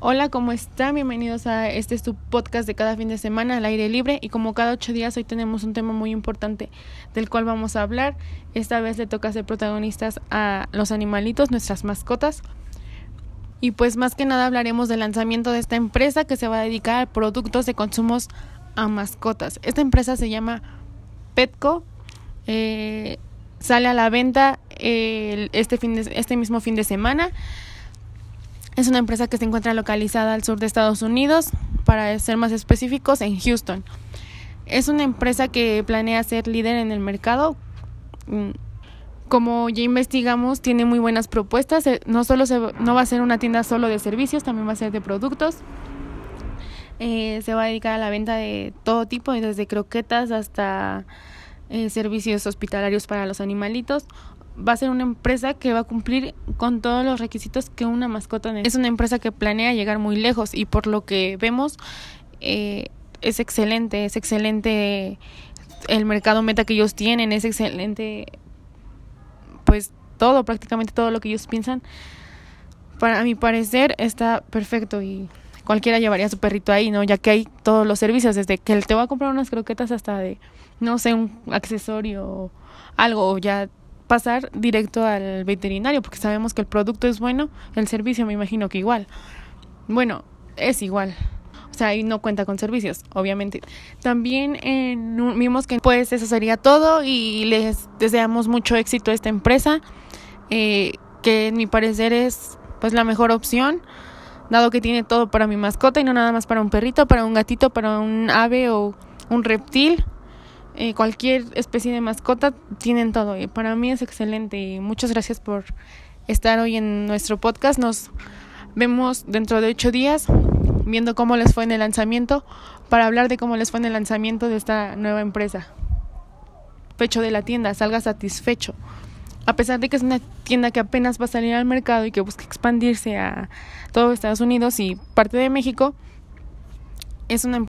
Hola, ¿cómo están? Bienvenidos a este es tu podcast de cada fin de semana al aire libre y como cada ocho días hoy tenemos un tema muy importante del cual vamos a hablar. Esta vez le toca ser protagonistas a los animalitos, nuestras mascotas. Y pues más que nada hablaremos del lanzamiento de esta empresa que se va a dedicar a productos de consumos a mascotas. Esta empresa se llama Petco. Eh, sale a la venta este, fin de, este mismo fin de semana. Es una empresa que se encuentra localizada al sur de Estados Unidos, para ser más específicos, en Houston. Es una empresa que planea ser líder en el mercado. Mm, como ya investigamos, tiene muy buenas propuestas. Eh, no solo se, no va a ser una tienda solo de servicios, también va a ser de productos. Eh, se va a dedicar a la venta de todo tipo, desde croquetas hasta eh, servicios hospitalarios para los animalitos va a ser una empresa que va a cumplir con todos los requisitos que una mascota necesita. Es una empresa que planea llegar muy lejos y por lo que vemos eh, es excelente, es excelente el mercado meta que ellos tienen, es excelente pues todo, prácticamente todo lo que ellos piensan. Para mi parecer está perfecto y cualquiera llevaría a su perrito ahí, ¿no? Ya que hay todos los servicios, desde que él te va a comprar unas croquetas hasta de, no sé, un accesorio o algo, ya pasar directo al veterinario porque sabemos que el producto es bueno, el servicio me imagino que igual. Bueno, es igual. O sea, ahí no cuenta con servicios, obviamente. También vimos que pues eso sería todo y les deseamos mucho éxito a esta empresa, eh, que en mi parecer es pues la mejor opción, dado que tiene todo para mi mascota y no nada más para un perrito, para un gatito, para un ave o un reptil. Eh, cualquier especie de mascota, tienen todo. Y para mí es excelente y muchas gracias por estar hoy en nuestro podcast. Nos vemos dentro de ocho días viendo cómo les fue en el lanzamiento para hablar de cómo les fue en el lanzamiento de esta nueva empresa. Pecho de la tienda, salga satisfecho. A pesar de que es una tienda que apenas va a salir al mercado y que busca expandirse a todo Estados Unidos y parte de México, es una